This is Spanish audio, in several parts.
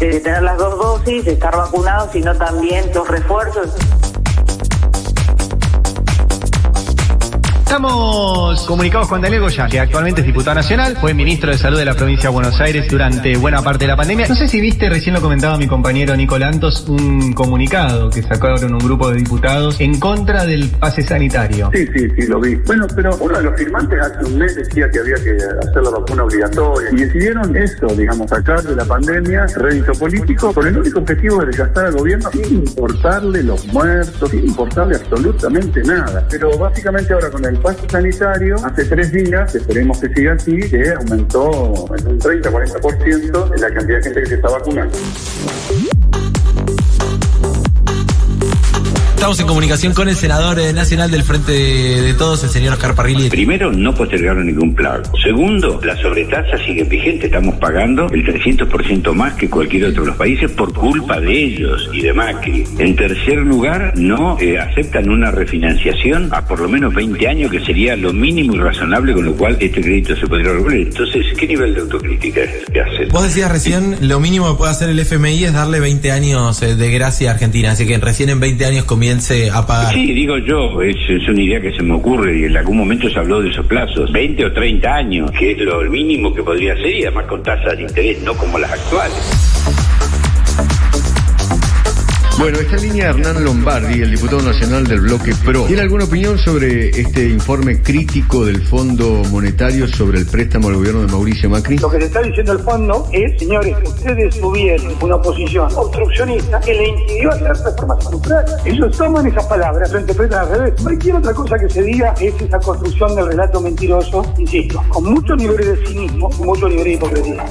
de tener las dos dosis, estar vacunados, sino también los refuerzos. Estamos comunicados con Daniel Goya, que actualmente es diputado nacional, fue ministro de Salud de la provincia de Buenos Aires durante buena parte de la pandemia. No sé si viste, recién lo comentaba mi compañero Nico Lantos, un comunicado que sacaron un grupo de diputados en contra del pase sanitario. Sí, sí, sí, lo vi. Bueno, pero uno de los firmantes hace un mes decía que había que hacer la vacuna obligatoria y decidieron eso, digamos, sacar de la pandemia rédito político con el único objetivo de desgastar al gobierno sin importarle los muertos, sin importarle absolutamente nada. Pero básicamente ahora con el pase sanitario, hace tres días, esperemos que siga así, que aumentó en un 30-40% la cantidad de gente que se está vacunando. Estamos en comunicación con el senador eh, nacional del Frente de, Todos, el señor Oscar Parrilli. Primero, no postergaron ningún plazo. Segundo, la sobretasa sigue vigente. Estamos pagando el 300% más que cualquier otro de los países por culpa de ellos y de Macri. En tercer lugar, no eh, aceptan una refinanciación a por lo menos 20 años, que sería lo mínimo y razonable con lo cual este crédito se podría regular. Entonces, ¿qué nivel de autocrítica es que hacen? Vos decías recién, lo mínimo que puede hacer el FMI es darle 20 años eh, de gracia a Argentina, así que recién en 20 años comience a pagar. Sí, digo yo, es, es una idea que se me ocurre y en algún momento se habló de esos plazos, 20 o 30 años, que es lo mínimo que podría ser y además con tasas de interés, no como las actuales. Bueno, está en línea Hernán Lombardi, el diputado nacional del bloque PRO. ¿Tiene alguna opinión sobre este informe crítico del Fondo Monetario sobre el préstamo al gobierno de Mauricio Macri? Lo que le está diciendo el fondo es, señores, ustedes tuvieron una posición obstruccionista que le impidió hacer reformas estructurales. Ellos toman esas palabras, lo interpretan al revés. Cualquier otra cosa que se diga es esa construcción del relato mentiroso, insisto, con muchos niveles de cinismo y muchos niveles de hipocresía.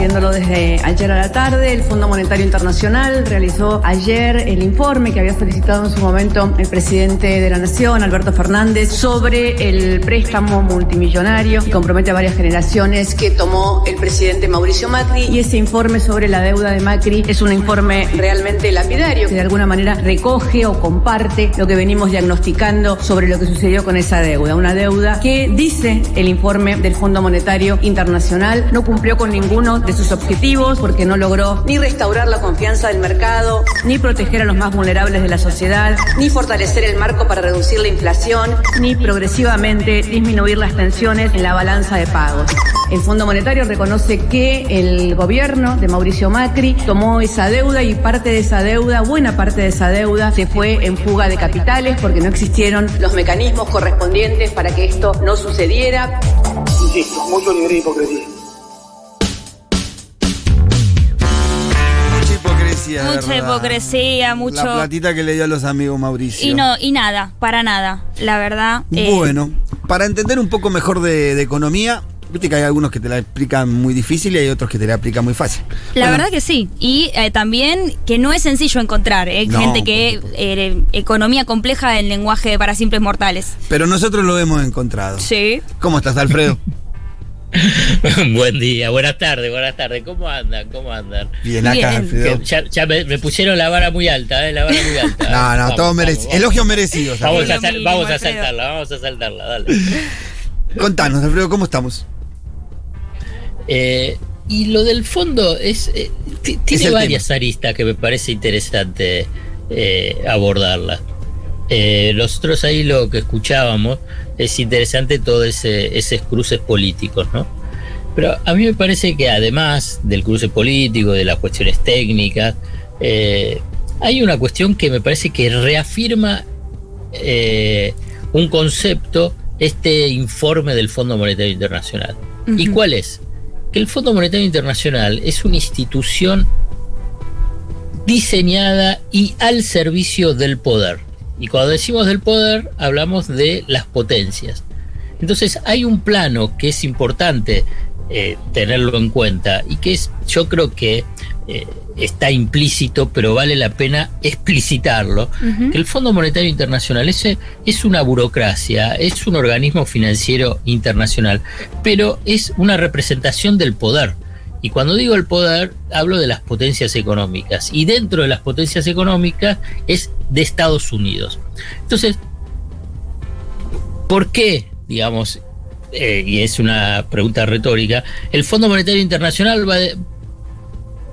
Viéndolo desde ayer a la tarde, el Fondo Monetario Internacional realizó ayer el informe que había solicitado en su momento el presidente de la Nación, Alberto Fernández, sobre el préstamo multimillonario que compromete a varias generaciones que tomó el presidente Mauricio Macri. Y ese informe sobre la deuda de Macri es un informe realmente lapidario que de alguna manera recoge o comparte lo que venimos diagnosticando sobre lo que sucedió con esa deuda. Una deuda que, dice el informe del Fondo Monetario Internacional, no cumplió con ninguno de sus objetivos porque no logró ni restaurar la confianza del mercado, ni proteger a los más vulnerables de la sociedad, ni fortalecer el marco para reducir la inflación, ni progresivamente disminuir las tensiones en la balanza de pagos. El Fondo Monetario reconoce que el gobierno de Mauricio Macri tomó esa deuda y parte de esa deuda, buena parte de esa deuda, se fue en fuga de capitales porque no existieron los mecanismos correspondientes para que esto no sucediera. Insisto, mucho nivel de hipocresía. Hipocresía. Mucha verdad. hipocresía, mucho. La platita que le dio a los amigos Mauricio. Y no, y nada, para nada, la verdad. eh, Bueno, para entender un poco mejor de, de economía, viste que hay algunos que te la explican muy difícil y hay otros que te la explican muy fácil. La Bueno, verdad que sí. Y eh, también que no es sencillo encontrar. eh, No, gente que. eh, economía compleja en lenguaje para simples mortales. Pero nosotros lo hemos encontrado. Sí. ¿Cómo estás, Alfredo? Buen día, buenas tardes, buenas tardes. ¿Cómo andan? ¿Cómo andan? Bien, acá, Bien. Alfredo. Ya ya me, me pusieron la vara muy alta, ¿eh? La vara muy alta. No, no, Vamos, todos vamos, merecidos. vamos. Elogios merecidos. Vamos Alfredo. a, sal- mínimo, vamos a saltarla, vamos a saltarla, dale. Contanos, Alfredo, ¿cómo estamos? Eh, y lo del fondo es eh, ti- tiene el varias aristas que me parece interesante eh, abordarla. Eh, nosotros ahí lo que escuchábamos es interesante todos ese, esos cruces políticos, ¿no? Pero a mí me parece que además del cruce político, de las cuestiones técnicas, eh, hay una cuestión que me parece que reafirma eh, un concepto, este informe del Fondo Monetario Internacional. ¿Y cuál es? Que el Fondo Monetario Internacional es una institución diseñada y al servicio del poder. Y cuando decimos del poder, hablamos de las potencias. Entonces hay un plano que es importante eh, tenerlo en cuenta y que es, yo creo que eh, está implícito, pero vale la pena explicitarlo, que el Fondo Monetario Internacional ese es una burocracia, es un organismo financiero internacional, pero es una representación del poder. Y cuando digo el poder, hablo de las potencias económicas. Y dentro de las potencias económicas es de Estados Unidos. Entonces, ¿por qué, digamos, eh, y es una pregunta retórica, el Fondo Monetario Internacional va, de-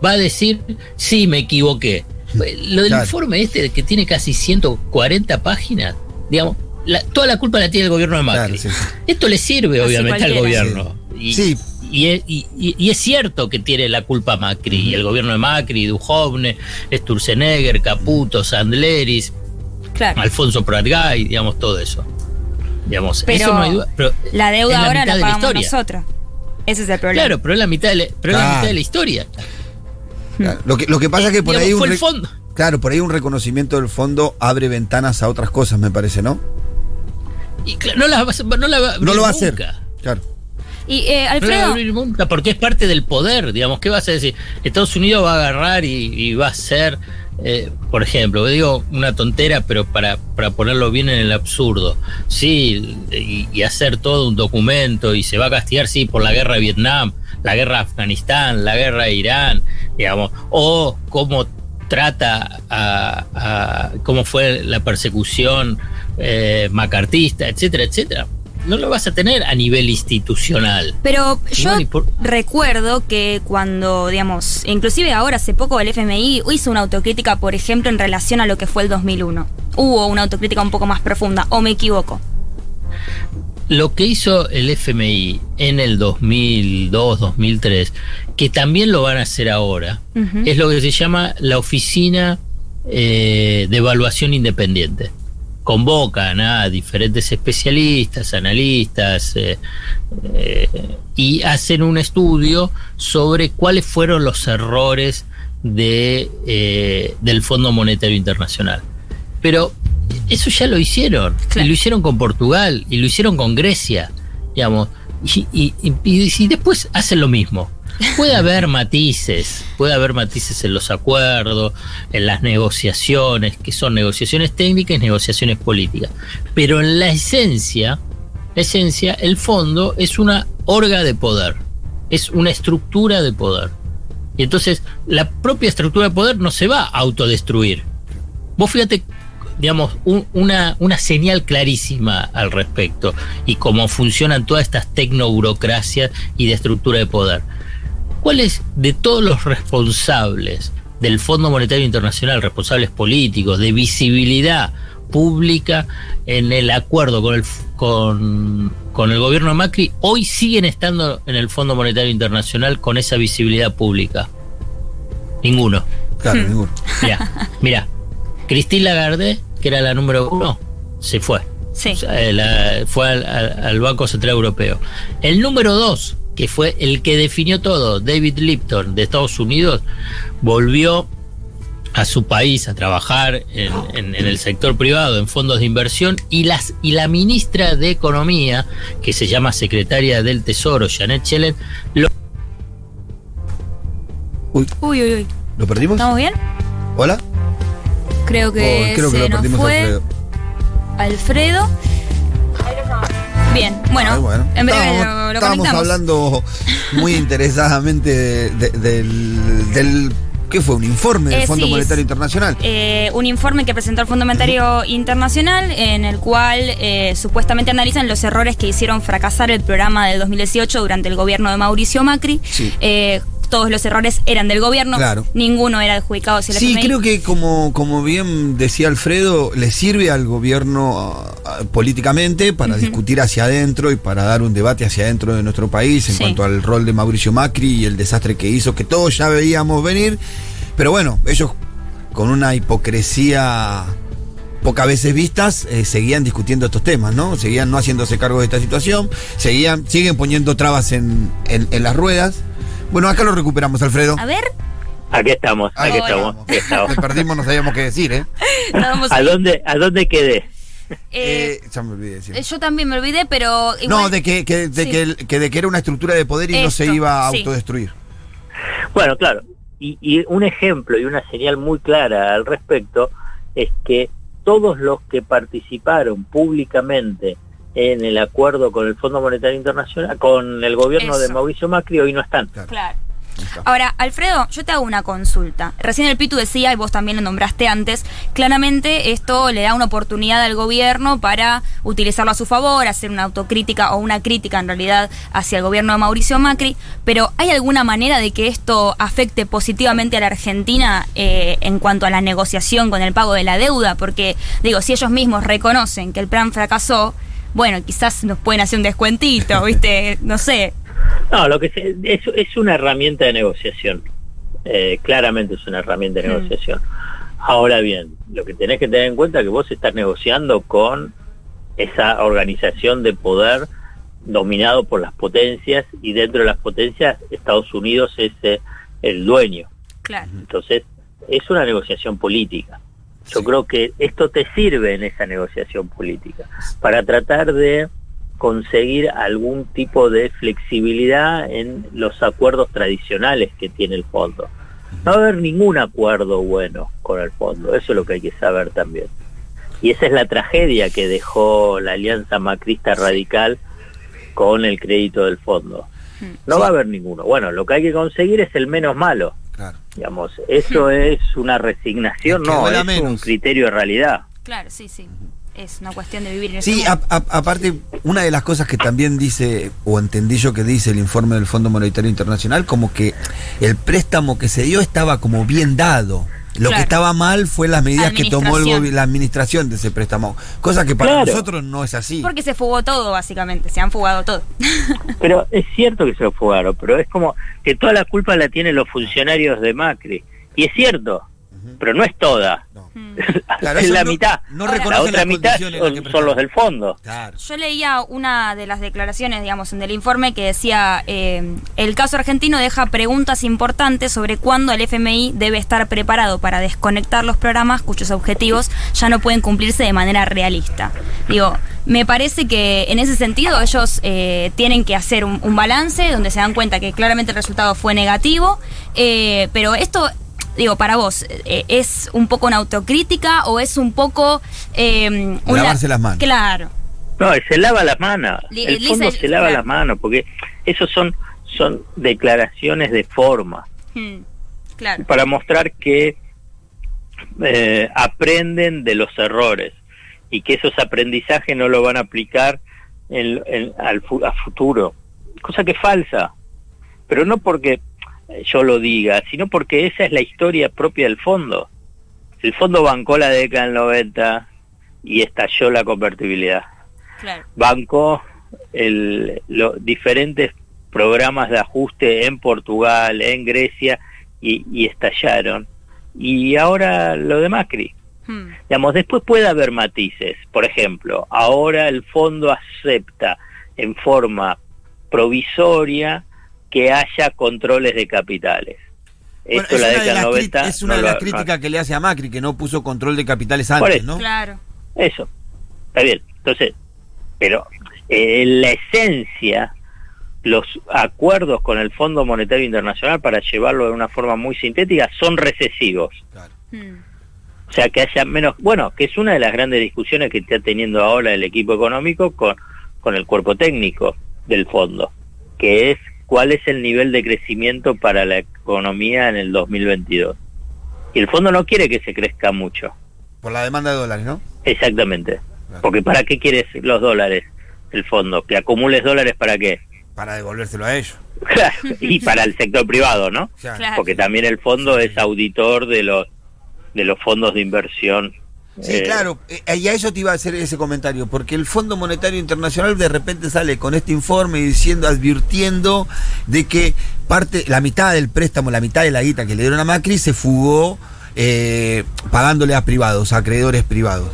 va a decir, sí, me equivoqué. Lo del Claro. informe este que tiene casi 140 páginas, digamos, la- toda la culpa la tiene el gobierno de Macri. Esto le sirve obviamente al gobierno. Y es, y- y- y es cierto que tiene la culpa Macri, y el gobierno de Macri, Duhovne, Sturzenegger, Caputo, Sandleris, Claro. Alfonso Pratgay, digamos, todo eso. Digamos, Pero eso no hay duda. Pero La deuda ahora la de pagamos nosotros. Ese es el problema. Claro, pero es la mitad de la, pero es la Claro. mitad de la historia. Claro, Lo que, lo que pasa es que por Digamos, ahí un fue el re- fondo. Claro, por ahí un reconocimiento del fondo abre ventanas a otras cosas, me parece, ¿no? Y claro, no, la, va a- no la va a abrir No lo va a nunca. hacer. Claro. Y eh, Alfredo, porque es parte del poder, digamos. ¿Qué vas a decir? Estados Unidos va a agarrar y, y va a hacer, eh, por ejemplo, digo una tontera, pero para, para ponerlo bien en el absurdo. Sí, y, y hacer todo un documento y se va a castigar, sí, por la guerra de Vietnam, la guerra de Afganistán, la guerra de Irán, digamos, o cómo trata a, a- cómo fue la persecución eh, macartista, etcétera, etcétera. No lo vas a tener a nivel institucional. pero yo por- recuerdo que cuando, digamos, inclusive ahora hace poco el FMI hizo una autocrítica, por ejemplo, en relación a lo que fue el 2001. Hubo una autocrítica un poco más profunda, o me equivoco. Lo que hizo el FMI en el 2002, 2003, que también lo van a hacer ahora, es lo que se llama la Oficina eh, de Evaluación Independiente. Convocan a diferentes especialistas, analistas, eh, eh, y hacen un estudio sobre cuáles fueron los errores de, eh, del Fondo Monetario Internacional. Pero eso ya lo hicieron. Y lo hicieron con Portugal y lo hicieron con Grecia, digamos. Y, y- y- y después hacen lo mismo. Puede haber matices, puede haber matices en los acuerdos, en las negociaciones, que son negociaciones técnicas y negociaciones políticas. Pero en la esencia, la esencia, el fondo es una orga de poder, es una estructura de poder. Y entonces la propia estructura de poder no se va a autodestruir. Vos fíjate, digamos, un- una, una señal clarísima al respecto y cómo funcionan todas estas tecnoburocracias y de estructura de poder. ¿Cuáles de todos los responsables del Fondo Monetario Internacional, responsables políticos, de visibilidad pública en el acuerdo con el, con, con el gobierno de Macri, hoy siguen estando en el Fondo Monetario Internacional con esa visibilidad pública? Ninguno. Claro, ninguno. Mira, mira, Christine Lagarde, que era la número uno, se fue. Sí. O sea, la- fue al, al- al Banco Central Europeo. El número dos, que fue el que definió todo, David Lipton de Estados Unidos, volvió a su país a trabajar en, en- en el sector privado, en fondos de inversión, y, las, y la ministra de Economía, que se llama secretaria del Tesoro, Janet Yellen, lo Uy, uy, uy. ¿Lo perdimos? ¿Estamos bien? ¿Hola? Creo que Oh, creo que se lo nos perdimos, fue Alfredo. Alfredo. Bien, bueno, Ay, bueno. en breve estábamos, lo, lo estábamos conectamos. hablando muy interesadamente de- de- del, del- ¿Qué fue? ¿Un informe del Eh, Fondo sí, Monetario Internacional? eh, un informe que presentó el Fondo Monetario Internacional en el cual eh, supuestamente analizan los errores que hicieron fracasar el programa del 2018 durante el gobierno de Mauricio Macri. Sí. Todos los errores eran del gobierno, Claro. ninguno era adjudicado hacia el Sí, FMI. creo que como, como bien decía Alfredo, le sirve al gobierno ah, políticamente para discutir hacia adentro y para dar un debate hacia adentro de nuestro país en Sí. cuanto al rol de Mauricio Macri y el desastre que hizo, que todos ya veíamos venir. Pero bueno, ellos con una hipocresía pocas veces vistas, eh, seguían discutiendo estos temas, ¿no? Seguían no haciéndose cargo de esta situación, seguían, siguen poniendo trabas en, en- en las ruedas. Bueno, acá lo recuperamos, Alfredo. A ver, Aquí estamos, Ahí aquí estamos. estamos, aquí estamos. Te perdimos, no sabíamos qué decir, ¿eh? estábamos ¿A dónde, ¿A dónde quedé? Eh, ya me olvidé decir. eh, yo también me olvidé, pero igual- No, de que, que- de Sí. que, de que era una estructura de poder y no se iba a sí. autodestruir. Bueno, claro. Y, y un ejemplo y una señal muy clara al respecto es que todos los que participaron públicamente en el acuerdo con el Fondo Monetario Internacional, con el gobierno de. Mauricio Macri, hoy no están. Claro. Ahora, Alfredo, yo te hago una consulta. Recién el Pitu decía, y vos también lo nombraste antes, claramente esto le da una oportunidad al gobierno para utilizarlo a su favor, hacer una autocrítica o una crítica en realidad hacia el gobierno de Mauricio Macri, pero ¿hay alguna manera de que esto afecte positivamente a la Argentina eh, en cuanto a la negociación con el pago de la deuda? Porque, digo, si ellos mismos reconocen que el plan fracasó, bueno, quizás nos pueden hacer un descuentito, ¿viste? No sé. No, lo que se- es, es una herramienta de negociación. Eh, claramente es una herramienta de Mm. negociación. Ahora bien, lo que tenés que tener en cuenta es que vos estás negociando con esa organización de poder dominado por las potencias y dentro de las potencias Estados Unidos es eh, el dueño. Claro. Entonces, es una negociación política. Yo creo que esto te sirve en esa negociación política para tratar de conseguir algún tipo de flexibilidad en los acuerdos tradicionales que tiene el fondo. No va a haber ningún acuerdo bueno con el fondo, eso es lo que hay que saber también. Y esa es la tragedia que dejó la alianza macrista radical con el crédito del fondo. No va a haber ninguno. Bueno, lo que hay que conseguir es el menos malo. Digamos, eso es una resignación, que no, es un criterio de realidad. Claro, sí, sí. Es una cuestión de vivir en Sí, a- a- aparte, una de las cosas que también dice, o entendí yo que dice el informe del Fondo Monetario Internacional, como que el préstamo que se dio estaba como bien dado. Lo Claro. que estaba mal fue las medidas que tomó el la administración de ese préstamo. Cosa que para Claro. nosotros no es así. Porque se fugó todo, básicamente. Se han fugado todo. Pero es cierto que se lo fugaron, pero es como que toda la culpa la tienen los funcionarios de Macri. Y es cierto, pero no es toda. Claro, es la no- mitad. no la reconocen otra las mitad son, son los del fondo. Yo leía una de las declaraciones, digamos, en el informe que decía, eh, el caso argentino deja preguntas importantes sobre cuándo el FMI debe estar preparado para desconectar los programas cuyos objetivos ya no pueden cumplirse de manera realista. Digo, me parece que en ese sentido ellos eh, tienen que hacer un, un balance donde se dan cuenta que claramente el resultado fue negativo, eh, pero esto... Digo, para vos, eh, ¿es un poco una autocrítica o es un poco... eh, una- Lavarse las manos. Claro. No, se lava las manos. El lisa- fondo se lava claro. las manos, porque esos son, son declaraciones de forma, Hmm, Claro. para mostrar que eh, aprenden de los errores y que esos aprendizajes no lo van a aplicar en- en- al a futuro. Cosa que es falsa, pero no porque yo lo diga, sino porque esa es la historia propia del fondo. El fondo bancó la década del 90 y estalló la convertibilidad. Claro. Bancó el, los diferentes programas de ajuste en Portugal, en Grecia y, y estallaron. Y ahora lo de Macri. Hmm. Digamos, después puede haber matices. Por ejemplo, ahora el fondo acepta en forma provisoria que haya controles de capitales. Bueno, Esto es la una de década las, del cri- 90 es una no de lo- las no- críticas que le hace a Macri, que no puso control de capitales Por antes, eso. ¿no? Claro. Eso, está bien. Entonces, pero eh, en la esencia, los acuerdos con el Fondo Monetario Internacional, para llevarlo de una forma muy sintética, son recesivos. Hmm. O sea, que haya menos... Bueno, que es una de las grandes discusiones que está teniendo ahora el equipo económico con, con el cuerpo técnico del fondo, que es cuál es el nivel de crecimiento para la economía en el 2022. Y el fondo no quiere que se crezca mucho. Por la demanda de dólares, ¿no? Exactamente. Porque ¿para qué quieres los dólares el fondo? ¿Que acumules dólares para qué? Para devolvérselo a ellos. Claro, y para el sector privado, ¿no? Claro. Porque también el fondo es auditor de los de los fondos de inversión. Sí, Eh, claro, eh, y a eso te iba a hacer ese comentario, porque el Fondo Monetario Internacional de repente sale con este informe diciendo, advirtiendo de que parte, la mitad del préstamo, la mitad de la guita que le dieron a Macri se fugó eh, pagándole a privados, a acreedores privados.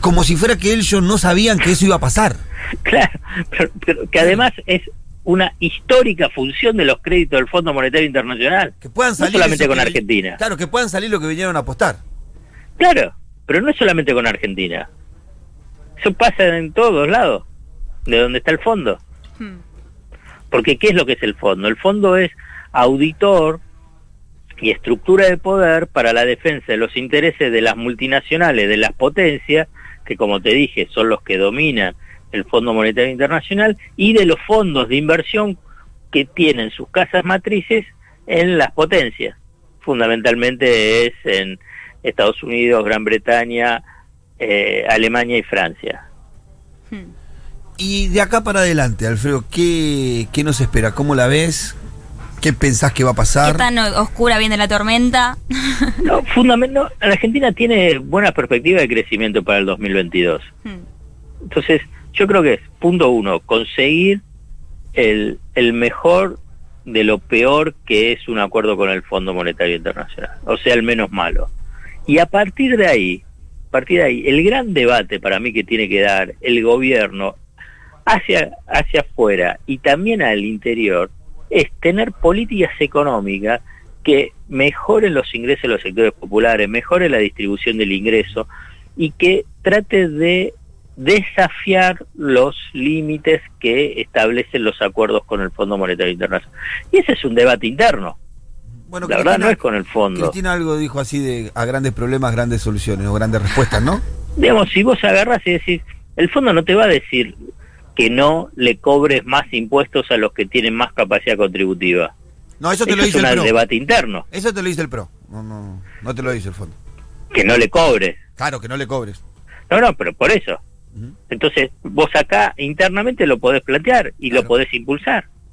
Como si fuera que ellos no sabían que eso iba a pasar. Claro, pero, pero que además es una histórica función de los créditos del Fondo Monetario Internacional. Que puedan salir no solamente con que- Argentina. Claro, que puedan salir lo que vinieron a apostar. Claro, pero no es solamente con Argentina. Eso pasa en todos lados, de donde está el fondo. Hmm. Porque ¿qué es lo que es el fondo? El fondo es auditor y estructura de poder para la defensa de los intereses de las multinacionales, de las potencias, que como te dije son los que dominan el Fondo Monetario Internacional, y de los fondos de inversión que tienen sus casas matrices en las potencias. Fundamentalmente es en Estados Unidos, Gran Bretaña, eh, Alemania y Francia. Y de acá para adelante, Alfredo, ¿qué, qué nos espera? ¿Cómo la ves? ¿Qué pensás que va a pasar? ¿Qué tan oscura viene la tormenta? No, fundamento, la Argentina tiene buena perspectiva de crecimiento para el 2022. Entonces, yo creo que es, punto uno, conseguir el, el mejor de lo peor que es un acuerdo con el Fondo Monetario Internacional, o sea, el menos malo. Y a partir de ahí, a partir de ahí, el gran debate para mí que tiene que dar el gobierno hacia, hacia afuera y también al interior es tener políticas económicas que mejoren los ingresos de los sectores populares, mejoren la distribución del ingreso y que trate de desafiar los límites que establecen los acuerdos con el Fondo Monetario Internacional. Y ese es un debate interno. Bueno, la verdad no es con el fondo. Cristina algo dijo así de a grandes problemas, grandes soluciones o grandes respuestas, ¿no? Digamos, si vos agarras y decís, el fondo no te va a decir que no le cobres más impuestos a los que tienen más capacidad contributiva. No, eso te lo es dice el un PRO. debate interno. Eso te lo dice el PRO. No, no, no te lo dice el fondo. Que no le cobres. Claro, que no le cobres. No, no, pero por eso. Entonces, vos acá internamente lo podés plantear y lo podés impulsar.